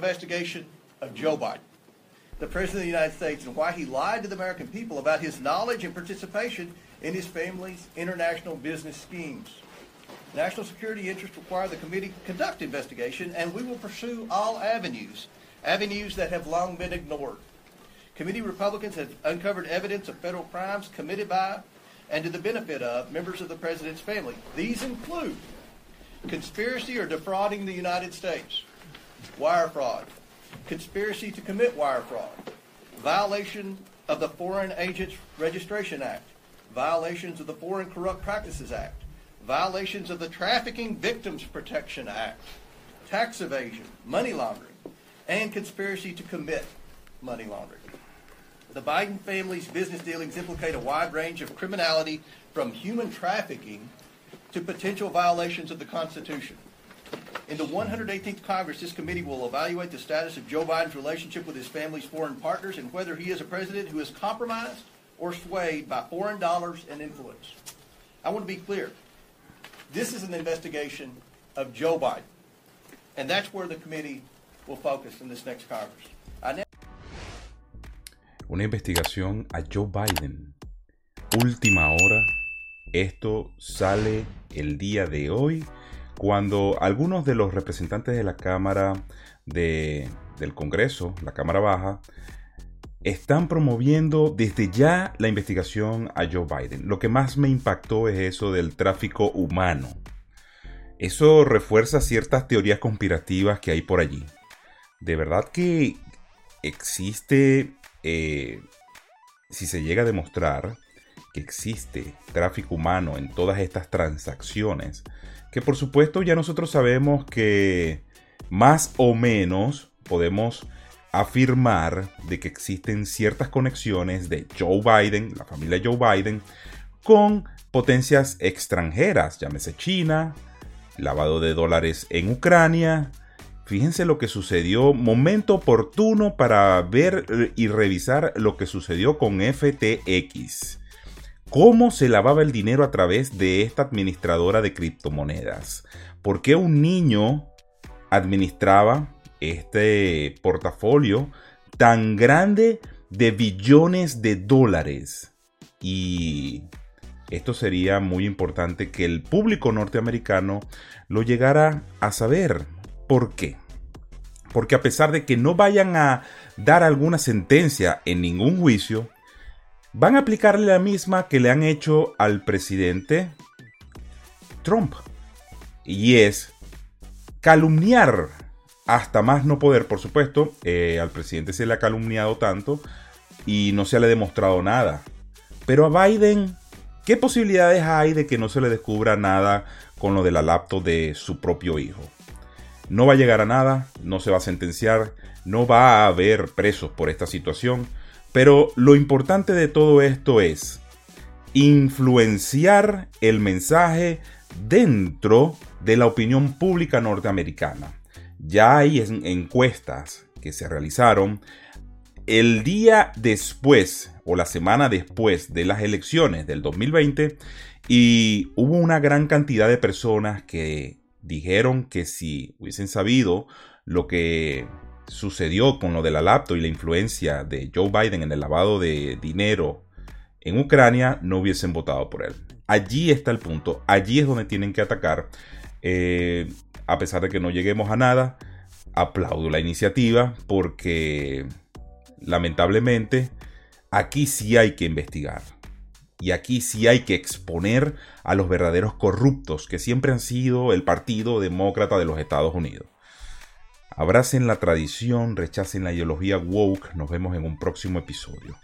investigation of Joe Biden, the President of the United States, and why he lied to the American people about his knowledge and participation in his family's international business schemes. National security interests require the committee conduct investigation, and we will pursue all avenues, avenues that have long been ignored. Committee Republicans have uncovered evidence of federal crimes committed by and to the benefit of members of the president's family. These include conspiracy or defrauding the United States, wire fraud, conspiracy to commit wire fraud, violation of the Foreign Agents Registration Act, violations of the Foreign Corrupt Practices Act, violations of the Trafficking Victims Protection Act, tax evasion, money laundering, and conspiracy to commit money laundering. The Biden family's business dealings implicate a wide range of criminality from human trafficking to potential violations of the Constitution. In the 118th Congress, this committee will evaluate the status of Joe Biden's relationship with his family's foreign partners and whether he is a president who is compromised or swayed by foreign dollars and influence. I want to be clear. This is an investigation of Joe Biden. And that's where the committee will focus in this next Congress. I Una investigación a Joe Biden. Última hora. Esto sale el día de hoy cuando algunos de los representantes de la Cámara de, del Congreso, la Cámara Baja, están promoviendo desde ya la investigación a Joe Biden. Lo que más me impactó es eso del tráfico humano. Eso refuerza ciertas teorías conspirativas que hay por allí. De verdad que existe eh, si se llega a demostrar que existe tráfico humano en todas estas transacciones, que por supuesto ya nosotros sabemos que más o menos podemos afirmar de que existen ciertas conexiones de Joe Biden, la familia Joe Biden, con potencias extranjeras, llámese China, lavado de dólares en Ucrania, Fíjense lo que sucedió, momento oportuno para ver y revisar lo que sucedió con FTX. ¿Cómo se lavaba el dinero a través de esta administradora de criptomonedas? ¿Por qué un niño administraba este portafolio tan grande de billones de dólares? Y esto sería muy importante que el público norteamericano lo llegara a saber. ¿Por qué? Porque a pesar de que no vayan a dar alguna sentencia en ningún juicio, van a aplicarle la misma que le han hecho al presidente Trump. Y es calumniar hasta más no poder, por supuesto. Eh, al presidente se le ha calumniado tanto y no se le ha demostrado nada. Pero a Biden, ¿qué posibilidades hay de que no se le descubra nada con lo de la laptop de su propio hijo? No va a llegar a nada, no se va a sentenciar, no va a haber presos por esta situación, pero lo importante de todo esto es influenciar el mensaje dentro de la opinión pública norteamericana. Ya hay encuestas que se realizaron el día después o la semana después de las elecciones del 2020 y hubo una gran cantidad de personas que dijeron que si hubiesen sabido lo que sucedió con lo de la laptop y la influencia de Joe Biden en el lavado de dinero en Ucrania, no hubiesen votado por él. Allí está el punto, allí es donde tienen que atacar. Eh, a pesar de que no lleguemos a nada, aplaudo la iniciativa porque lamentablemente aquí sí hay que investigar. Y aquí sí hay que exponer a los verdaderos corruptos que siempre han sido el Partido Demócrata de los Estados Unidos. Abracen la tradición, rechacen la ideología woke. Nos vemos en un próximo episodio.